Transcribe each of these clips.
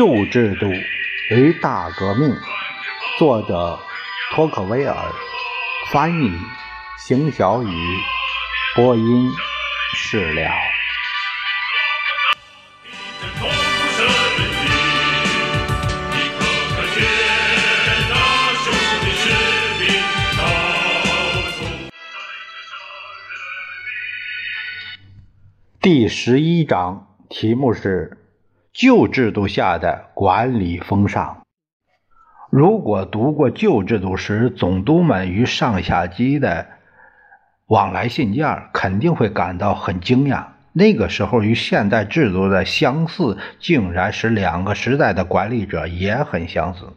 旧制度与大革命，作者托克维尔，翻译邢小雨，播音释了。第十一章，题目是。旧制度下的管理风尚。如果读过旧制度时总督们与上下级的往来信件，肯定会感到很惊讶。那个时候与现代制度的相似，竟然使两个时代的管理者也很相似。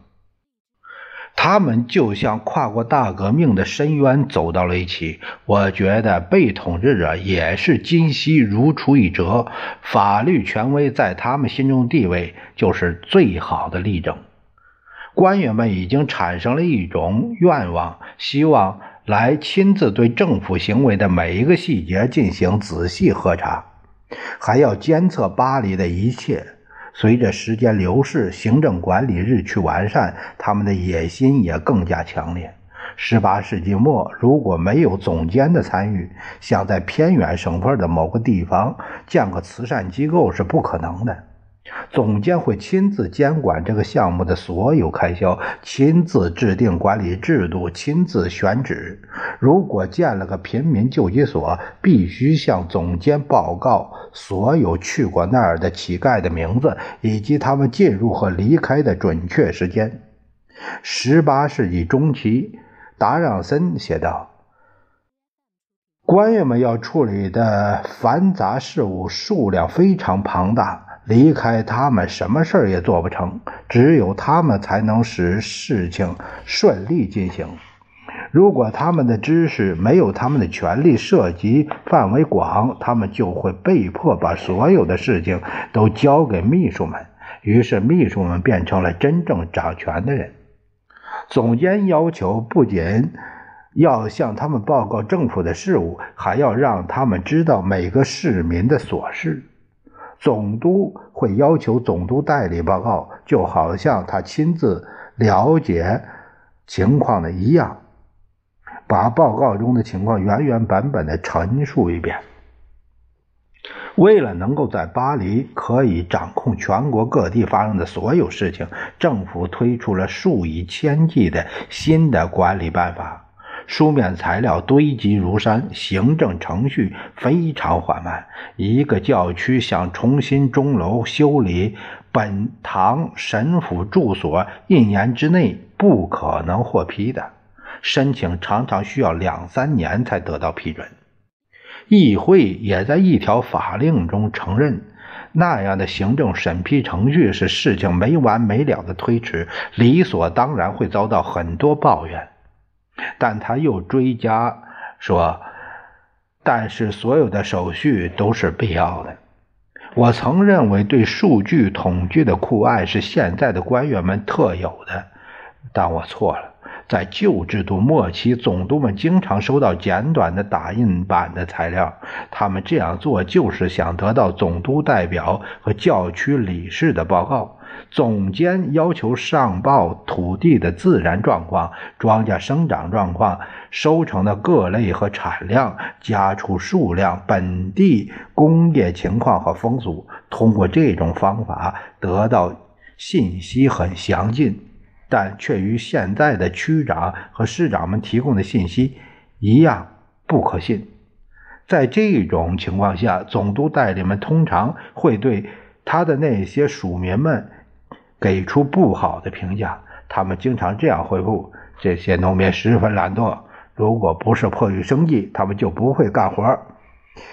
他们就像跨过大革命的深渊走到了一起。我觉得被统治者也是今昔如出一辙，法律权威在他们心中地位就是最好的例证。官员们已经产生了一种愿望，希望来亲自对政府行为的每一个细节进行仔细核查，还要监测巴黎的一切。随着时间流逝，行政管理日趋完善，他们的野心也更加强烈。十八世纪末，如果没有总监的参与，想在偏远省份的某个地方建个慈善机构是不可能的。总监会亲自监管这个项目的所有开销，亲自制定管理制度，亲自选址。如果建了个贫民救济所，必须向总监报告所有去过那儿的乞丐的名字，以及他们进入和离开的准确时间。十八世纪中期，达让森写道：“官员们要处理的繁杂事务数量非常庞大。”离开他们，什么事儿也做不成。只有他们才能使事情顺利进行。如果他们的知识没有他们的权力涉及范围广，他们就会被迫把所有的事情都交给秘书们。于是，秘书们变成了真正掌权的人。总监要求不仅要向他们报告政府的事务，还要让他们知道每个市民的琐事。总督会要求总督代理报告，就好像他亲自了解情况的一样，把报告中的情况原原本本的陈述一遍。为了能够在巴黎可以掌控全国各地发生的所有事情，政府推出了数以千计的新的管理办法。书面材料堆积如山，行政程序非常缓慢。一个教区想重新钟楼、修理本堂神府住所，一年之内不可能获批的。申请常常需要两三年才得到批准。议会也在一条法令中承认，那样的行政审批程序是事情没完没了的推迟，理所当然会遭到很多抱怨。但他又追加说：“但是所有的手续都是必要的。”我曾认为对数据统计的酷爱是现在的官员们特有的，但我错了。在旧制度末期，总督们经常收到简短的打印版的材料，他们这样做就是想得到总督代表和教区理事的报告。总监要求上报土地的自然状况、庄稼生长状况、收成的各类和产量、家畜数量、本地工业情况和风俗。通过这种方法得到信息很详尽，但却与现在的区长和市长们提供的信息一样不可信。在这种情况下，总督代理们通常会对他的那些属民们。给出不好的评价，他们经常这样回复：这些农民十分懒惰，如果不是迫于生计，他们就不会干活。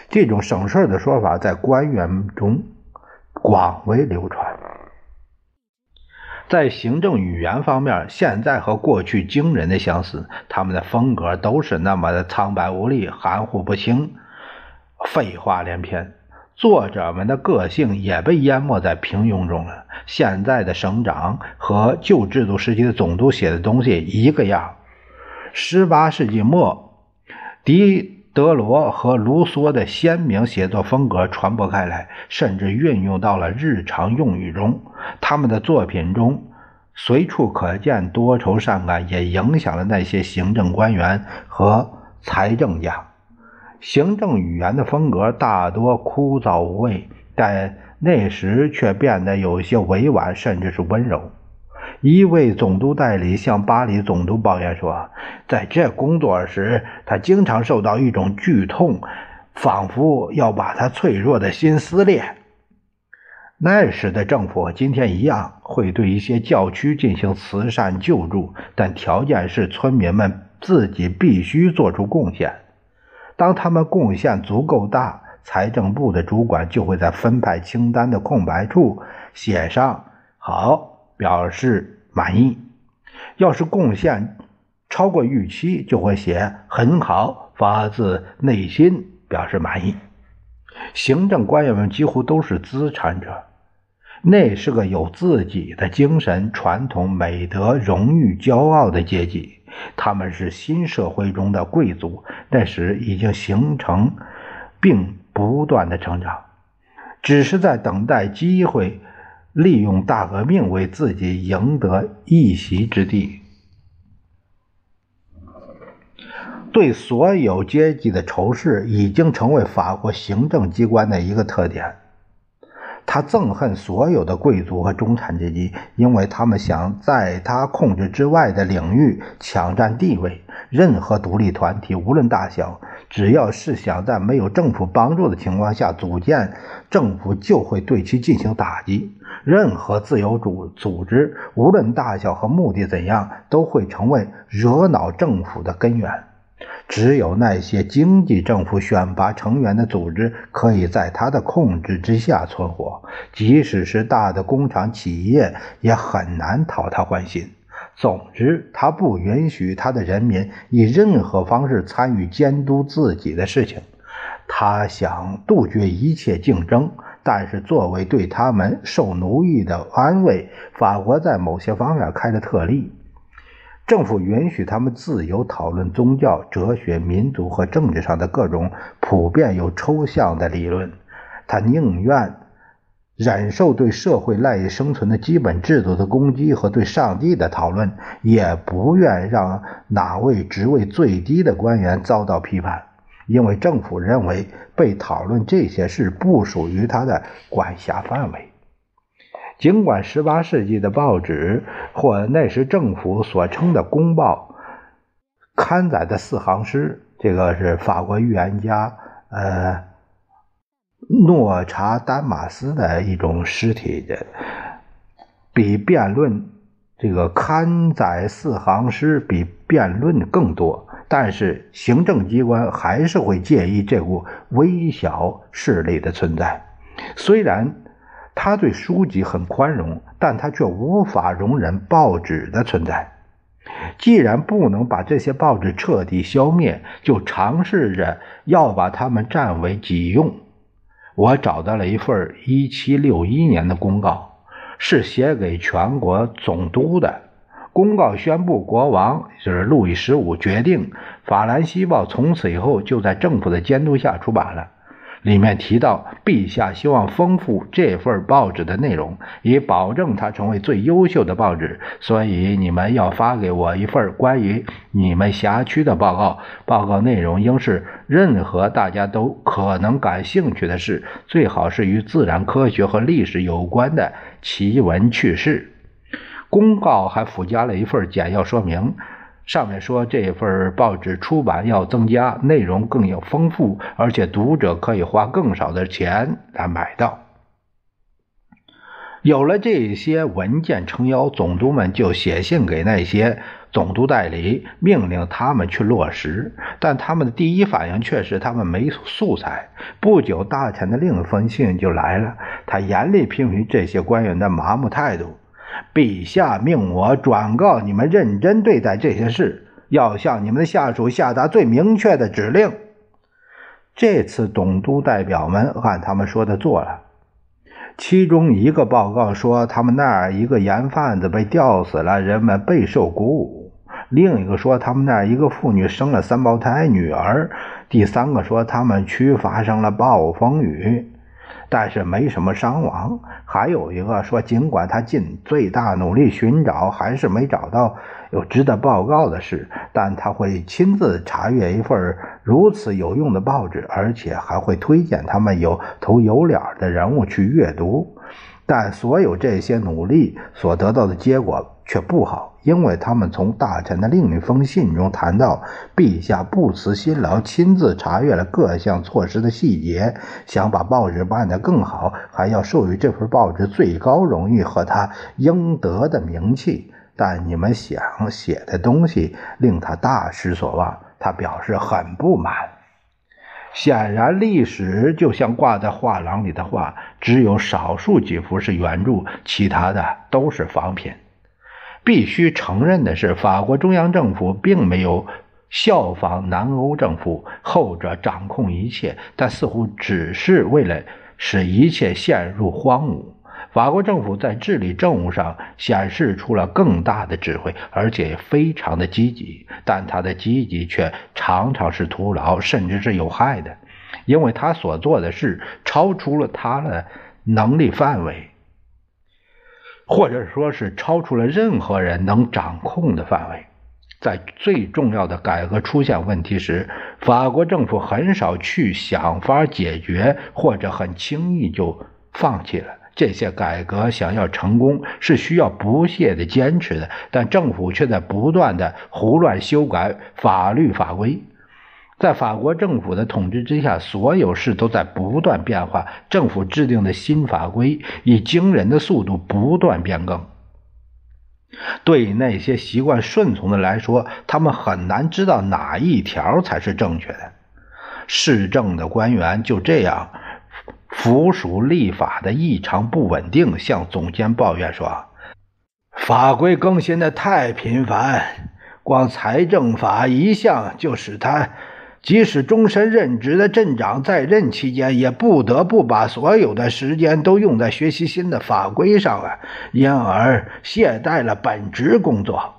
这种省事的说法在官员中广为流传。在行政语言方面，现在和过去惊人的相似，他们的风格都是那么的苍白无力、含糊不清、废话连篇。作者们的个性也被淹没在平庸中了。现在的省长和旧制度时期的总督写的东西一个样。十八世纪末，狄德罗和卢梭的鲜明写作风格传播开来，甚至运用到了日常用语中。他们的作品中随处可见多愁善感，也影响了那些行政官员和财政家。行政语言的风格大多枯燥无味，但那时却变得有些委婉，甚至是温柔。一位总督代理向巴黎总督抱怨说：“在这工作时，他经常受到一种剧痛，仿佛要把他脆弱的心撕裂。”那时的政府和今天一样，会对一些教区进行慈善救助，但条件是村民们自己必须做出贡献。当他们贡献足够大，财政部的主管就会在分派清单的空白处写上“好”。表示满意。要是贡献超过预期，就会写很好，发自内心表示满意。行政官员们几乎都是资产者，那是个有自己的精神、传统、美德、荣誉、骄傲的阶级。他们是新社会中的贵族，那时已经形成，并不断的成长，只是在等待机会。利用大革命为自己赢得一席之地，对所有阶级的仇视已经成为法国行政机关的一个特点。他憎恨所有的贵族和中产阶级，因为他们想在他控制之外的领域抢占地位。任何独立团体，无论大小，只要是想在没有政府帮助的情况下组建政府，就会对其进行打击。任何自由主组织，无论大小和目的怎样，都会成为惹恼政府的根源。只有那些经济政府选拔成员的组织，可以在他的控制之下存活。即使是大的工厂企业，也很难讨他欢心。总之，他不允许他的人民以任何方式参与监督自己的事情。他想杜绝一切竞争，但是作为对他们受奴役的安慰，法国在某些方面开了特例。政府允许他们自由讨论宗教、哲学、民族和政治上的各种普遍又抽象的理论。他宁愿忍受对社会赖以生存的基本制度的攻击和对上帝的讨论，也不愿让哪位职位最低的官员遭到批判，因为政府认为被讨论这些事不属于他的管辖范围。尽管18世纪的报纸或那时政府所称的公报刊载的四行诗，这个是法国预言家呃诺查丹马斯的一种诗体的，比辩论这个刊载四行诗比辩论更多，但是行政机关还是会介意这股微小势力的存在，虽然。他对书籍很宽容，但他却无法容忍报纸的存在。既然不能把这些报纸彻底消灭，就尝试着要把它们占为己用。我找到了一份1761年的公告，是写给全国总督的。公告宣布，国王就是路易十五决定，《法兰西报》从此以后就在政府的监督下出版了。里面提到，陛下希望丰富这份报纸的内容，以保证它成为最优秀的报纸。所以，你们要发给我一份关于你们辖区的报告。报告内容应是任何大家都可能感兴趣的事，最好是与自然科学和历史有关的奇闻趣事。公告还附加了一份简要说明。上面说这份报纸出版要增加，内容更有丰富，而且读者可以花更少的钱来买到。有了这些文件撑腰，总督们就写信给那些总督代理，命令他们去落实。但他们的第一反应却是他们没素材。不久，大臣的另一封信就来了，他严厉批评这些官员的麻木态度。陛下命我转告你们，认真对待这些事，要向你们的下属下达最明确的指令。这次总督代表们按他们说的做了。其中一个报告说，他们那儿一个盐贩子被吊死了，人们备受鼓舞。另一个说他们那儿一个妇女生了三胞胎女儿，第三个说他们区发生了暴风雨。但是没什么伤亡。还有一个说，尽管他尽最大努力寻找，还是没找到有值得报告的事，但他会亲自查阅一份如此有用的报纸，而且还会推荐他们有头有脸的人物去阅读。但所有这些努力所得到的结果却不好，因为他们从大臣的另一封信中谈到，陛下不辞辛劳亲自查阅了各项措施的细节，想把报纸办得更好，还要授予这份报纸最高荣誉和他应得的名气。但你们想写的东西令他大失所望，他表示很不满。显然，历史就像挂在画廊里的画，只有少数几幅是原著，其他的都是仿品。必须承认的是，法国中央政府并没有效仿南欧政府，后者掌控一切，但似乎只是为了使一切陷入荒芜。法国政府在治理政务上显示出了更大的智慧，而且非常的积极，但他的积极却常常是徒劳，甚至是有害的，因为他所做的事超出了他的能力范围，或者说是超出了任何人能掌控的范围。在最重要的改革出现问题时，法国政府很少去想法解决，或者很轻易就放弃了。这些改革想要成功是需要不懈的坚持的，但政府却在不断的胡乱修改法律法规。在法国政府的统治之下，所有事都在不断变化，政府制定的新法规以惊人的速度不断变更。对那些习惯顺从的来说，他们很难知道哪一条才是正确的。市政的官员就这样。附属立法的异常不稳定，向总监抱怨说：“法规更新的太频繁，光财政法一项就使他，即使终身任职的镇长在任期间，也不得不把所有的时间都用在学习新的法规上了，因而懈怠了本职工作。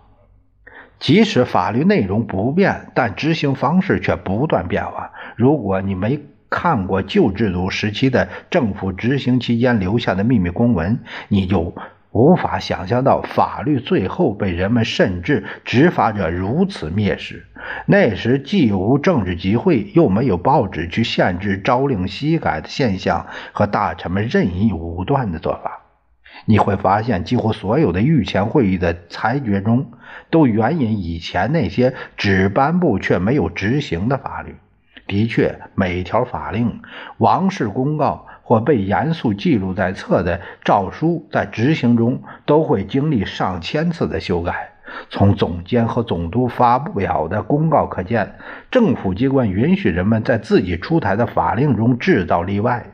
即使法律内容不变，但执行方式却不断变化。如果你没……”看过旧制度时期的政府执行期间留下的秘密公文，你就无法想象到法律最后被人们甚至执法者如此蔑视。那时既无政治集会，又没有报纸去限制朝令夕改的现象和大臣们任意武断的做法。你会发现，几乎所有的御前会议的裁决中，都援引以前那些只颁布却没有执行的法律。的确，每条法令、王室公告或被严肃记录在册的诏书，在执行中都会经历上千次的修改。从总监和总督发表的公告可见，政府机关允许人们在自己出台的法令中制造例外。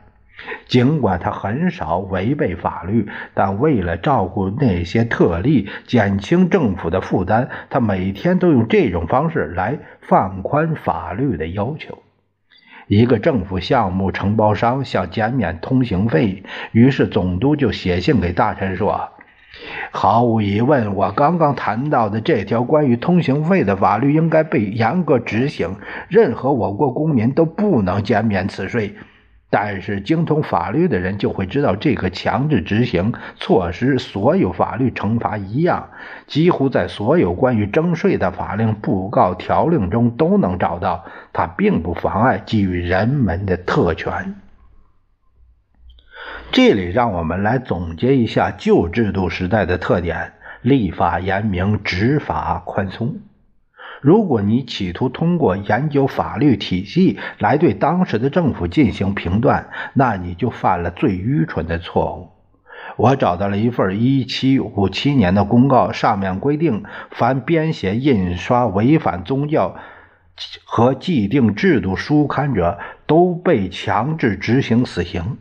尽管他很少违背法律，但为了照顾那些特例，减轻政府的负担，他每天都用这种方式来放宽法律的要求。一个政府项目承包商想减免通行费，于是总督就写信给大臣说：“毫无疑问，我刚刚谈到的这条关于通行费的法律应该被严格执行，任何我国公民都不能减免此税。”但是，精通法律的人就会知道，这个强制执行措施，所有法律惩罚一样，几乎在所有关于征税的法令、布告条令中都能找到。它并不妨碍给予人们的特权。这里，让我们来总结一下旧制度时代的特点：立法严明，执法宽松。如果你企图通过研究法律体系来对当时的政府进行评断，那你就犯了最愚蠢的错误。我找到了一份1757年的公告，上面规定，凡编写、印刷违反宗教和既定制度书刊者，都被强制执行死刑；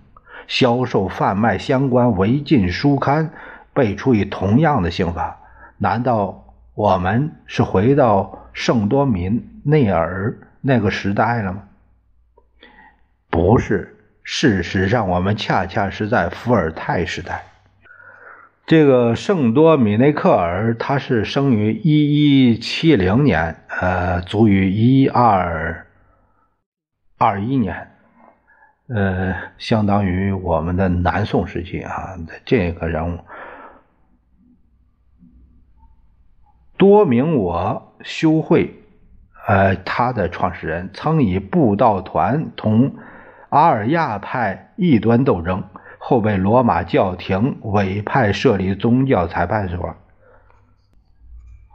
销售、贩卖相关违禁书刊，被处以同样的刑罚。难道我们是回到？圣多米内尔那个时代了吗？不是，事实上，我们恰恰是在伏尔泰时代。这个圣多米内克尔，他是生于一一七零年，呃，卒于一二二一年，呃，相当于我们的南宋时期啊。这个人物，多明我修会，呃，他的创始人曾以布道团同阿尔亚派异端斗争。后被罗马教廷委派设立宗教裁判所。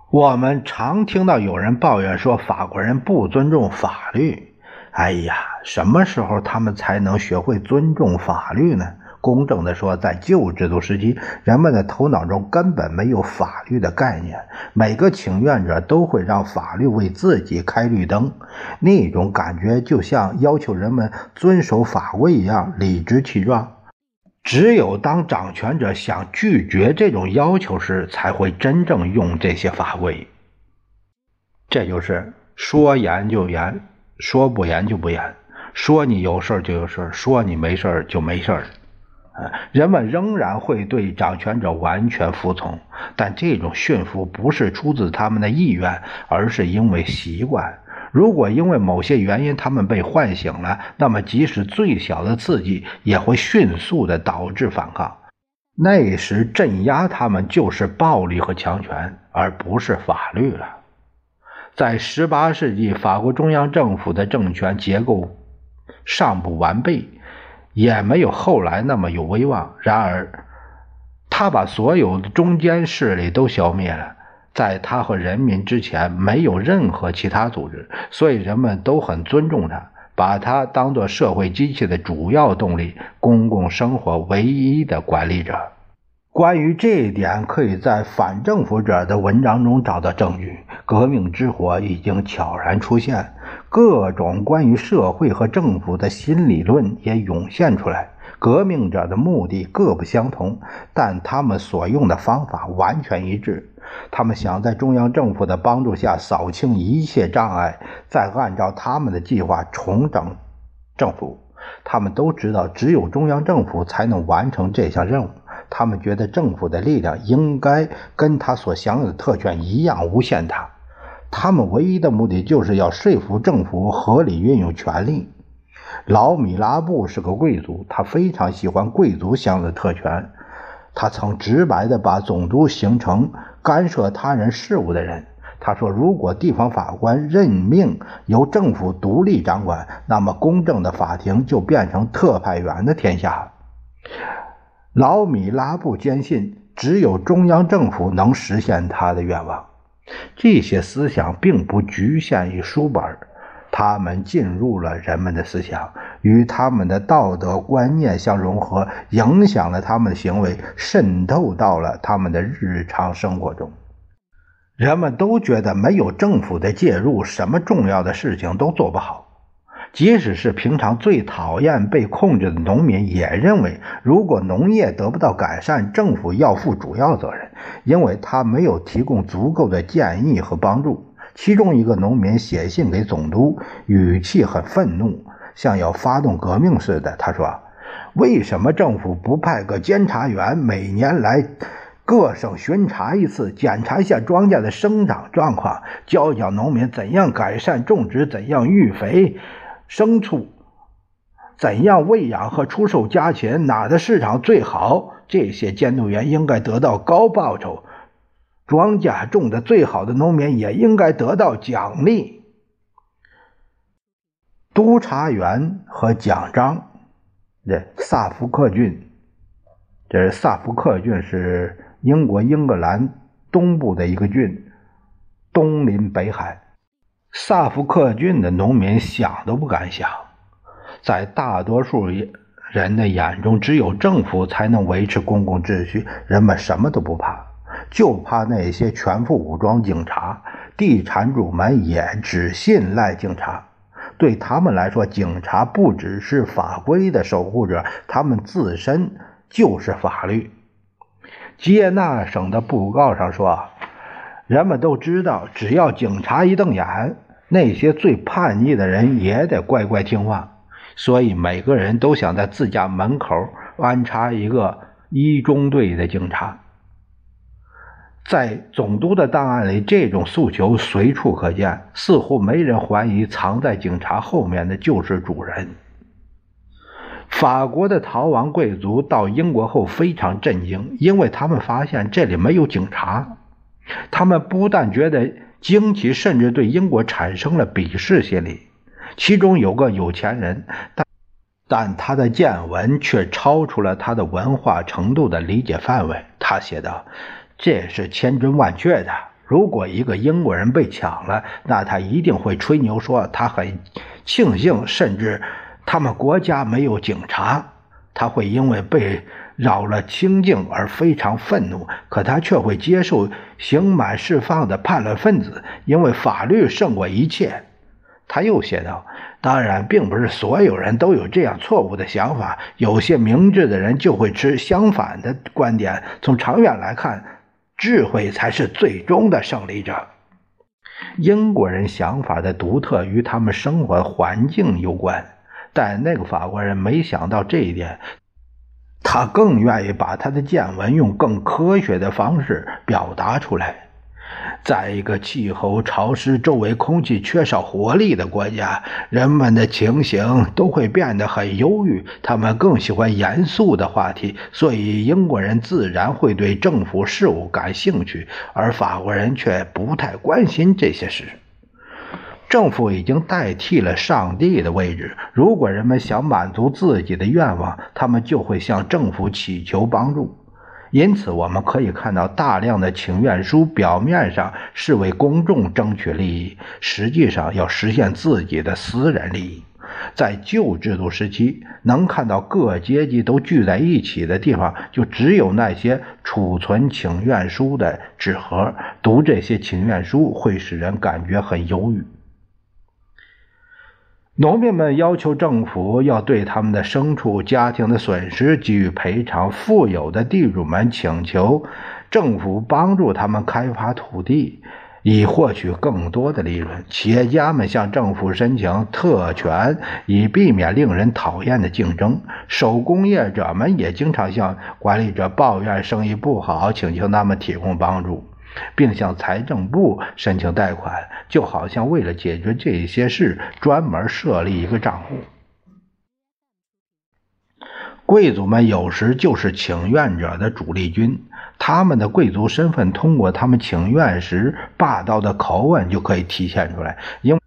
我们常听到有人抱怨说法国人不尊重法律。哎呀，什么时候他们才能学会尊重法律呢？公正的说，在旧制度时期，人们的头脑中根本没有法律的概念，每个请愿者都会让法律为自己开绿灯，那种感觉就像要求人们遵守法规一样，理直气壮。只有当掌权者想拒绝这种要求时，才会真正用这些法规。这就是说严就严，说不严就不严，说你有事就有事说你没事就没事人们仍然会对掌权者完全服从，但这种驯服不是出自他们的意愿，而是因为习惯。如果因为某些原因他们被唤醒了，那么即使最小的刺激也会迅速的导致反抗。那时镇压他们就是暴力和强权，而不是法律了。在18世纪，法国中央政府的政权结构尚不完备，也没有后来那么有威望。然而，他把所有的中间势力都消灭了。在他和人民之前，没有任何其他组织，所以人们都很尊重他，把他当作社会机器的主要动力，公共生活唯一的管理者。关于这一点，可以在反政府者的文章中找到证据。革命之火已经悄然出现，各种关于社会和政府的新理论也涌现出来。革命者的目的各不相同，但他们所用的方法完全一致。他们想在中央政府的帮助下扫清一切障碍，再按照他们的计划重整政府。他们都知道，只有中央政府才能完成这项任务。他们觉得政府的力量应该跟他所享有的特权一样无限大。他们唯一的目的就是要说服政府合理运用权力。老米拉布是个贵族，他非常喜欢贵族享的特权。他曾直白地把总督形成干涉他人事务的人。他说：“如果地方法官任命由政府独立掌管，那么公正的法庭就变成特派员的天下。”老米拉布坚信，只有中央政府能实现他的愿望。这些思想并不局限于书本。他们进入了人们的思想，与他们的道德观念相融合，影响了他们的行为，渗透到了他们的日常生活中。人们都觉得没有政府的介入，什么重要的事情都做不好。即使是平常最讨厌被控制的农民，也认为，如果农业得不到改善，政府要负主要责任，因为他没有提供足够的建议和帮助。其中一个农民写信给总督，语气很愤怒，像要发动革命似的。他说：“为什么政府不派个监察员，每年来各省巡查一次，检查一下庄稼的生长状况，教教农民怎样改善种植，怎样育肥牲畜，怎样喂养和出售家禽，哪的市场最好？这些监督员应该得到高报酬。”庄稼种的最好的农民也应该得到奖励。督察员和奖章，这萨福克郡，这萨福克郡是英国英格兰东部的一个郡，东临北海。萨福克郡的农民想都不敢想，在大多数人的眼中，只有政府才能维持公共秩序，人们什么都不怕。就怕那些全副武装警察，地产主们也只信赖警察。对他们来说，警察不只是法规的守护者，他们自身就是法律。吉耶纳省的布告上说：“人们都知道，只要警察一瞪眼，那些最叛逆的人也得乖乖听话。所以，每个人都想在自家门口安插一个一中队的警察。”在总督的档案里，这种诉求随处可见，似乎没人怀疑藏在警察后面的就是主人。法国的逃亡贵族到英国后非常震惊，因为他们发现这里没有警察。他们不但觉得惊奇，甚至对英国产生了鄙视心理。其中有个有钱人，但但他的见闻却超出了他的文化程度的理解范围。他写道：“这是千真万确的。如果一个英国人被抢了，那他一定会吹牛说他很庆幸，甚至他们国家没有警察。他会因为被扰了清静而非常愤怒，可他却会接受刑满释放的叛乱分子，因为法律胜过一切。”他又写道：“当然，并不是所有人都有这样错误的想法。有些明智的人就会持相反的观点。从长远来看，智慧才是最终的胜利者。”英国人想法的独特与他们生活环境有关，但那个法国人没想到这一点。他更愿意把他的见闻用更科学的方式表达出来。在一个气候潮湿、周围空气缺少活力的国家，人们的情形都会变得很忧郁。他们更喜欢严肃的话题，所以英国人自然会对政府事务感兴趣，而法国人却不太关心这些事。政府已经代替了上帝的位置。如果人们想满足自己的愿望，他们就会向政府祈求帮助。因此，我们可以看到大量的请愿书，表面上是为公众争取利益，实际上要实现自己的私人利益。在旧制度时期，能看到各阶级都聚在一起的地方，就只有那些储存请愿书的纸盒。读这些请愿书会使人感觉很忧郁。农民们要求政府要对他们的牲畜、家庭的损失给予赔偿。富有的地主们请求政府帮助他们开发土地，以获取更多的利润。企业家们向政府申请特权，以避免令人讨厌的竞争。手工业者们也经常向管理者抱怨生意不好，请求他们提供帮助。并向财政部申请贷款，就好像为了解决这些事专门设立一个账户。贵族们有时就是请愿者的主力军，他们的贵族身份通过他们请愿时霸道的口吻就可以体现出来，因。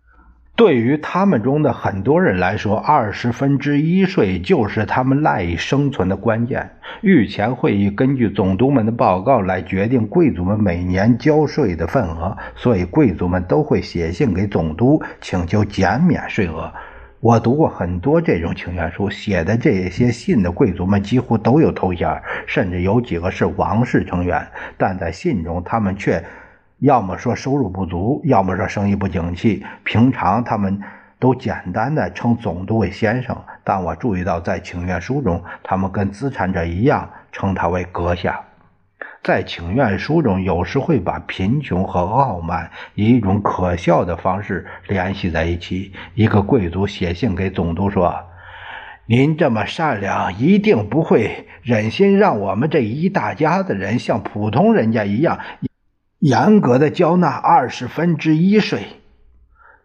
对于他们中的很多人来说，二十分之一税就是他们赖以生存的关键。御前会议根据总督们的报告来决定贵族们每年交税的份额，所以贵族们都会写信给总督请求减免税额。我读过很多这种请愿书，写的这些信的贵族们几乎都有头衔，甚至有几个是王室成员，但在信中他们却。要么说收入不足，要么说生意不景气。平常他们都简单的称总督为先生，但我注意到在请愿书中，他们跟资产者一样称他为阁下。在请愿书中，有时会把贫穷和傲慢以一种可笑的方式联系在一起。一个贵族写信给总督说：“您这么善良，一定不会忍心让我们这一大家子人像普通人家一样。”严格的交纳二十分之一税，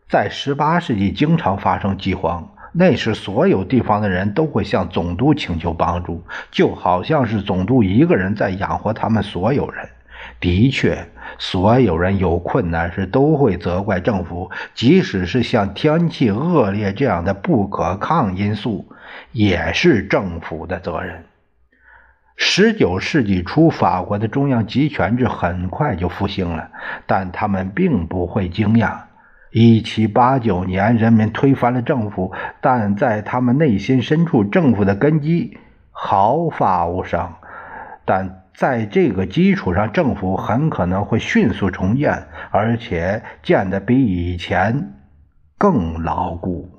在十八世纪经常发生饥荒，那时所有地方的人都会向总督请求帮助，就好像是总督一个人在养活他们所有人。的确，所有人有困难时都会责怪政府，即使是像天气恶劣这样的不可抗因素，也是政府的责任。十九世纪初，法国的中央集权制很快就复兴了，但他们并不会惊讶。一七八九年，人民推翻了政府，但在他们内心深处，政府的根基毫发无伤。但在这个基础上，政府很可能会迅速重建，而且建得比以前更牢固。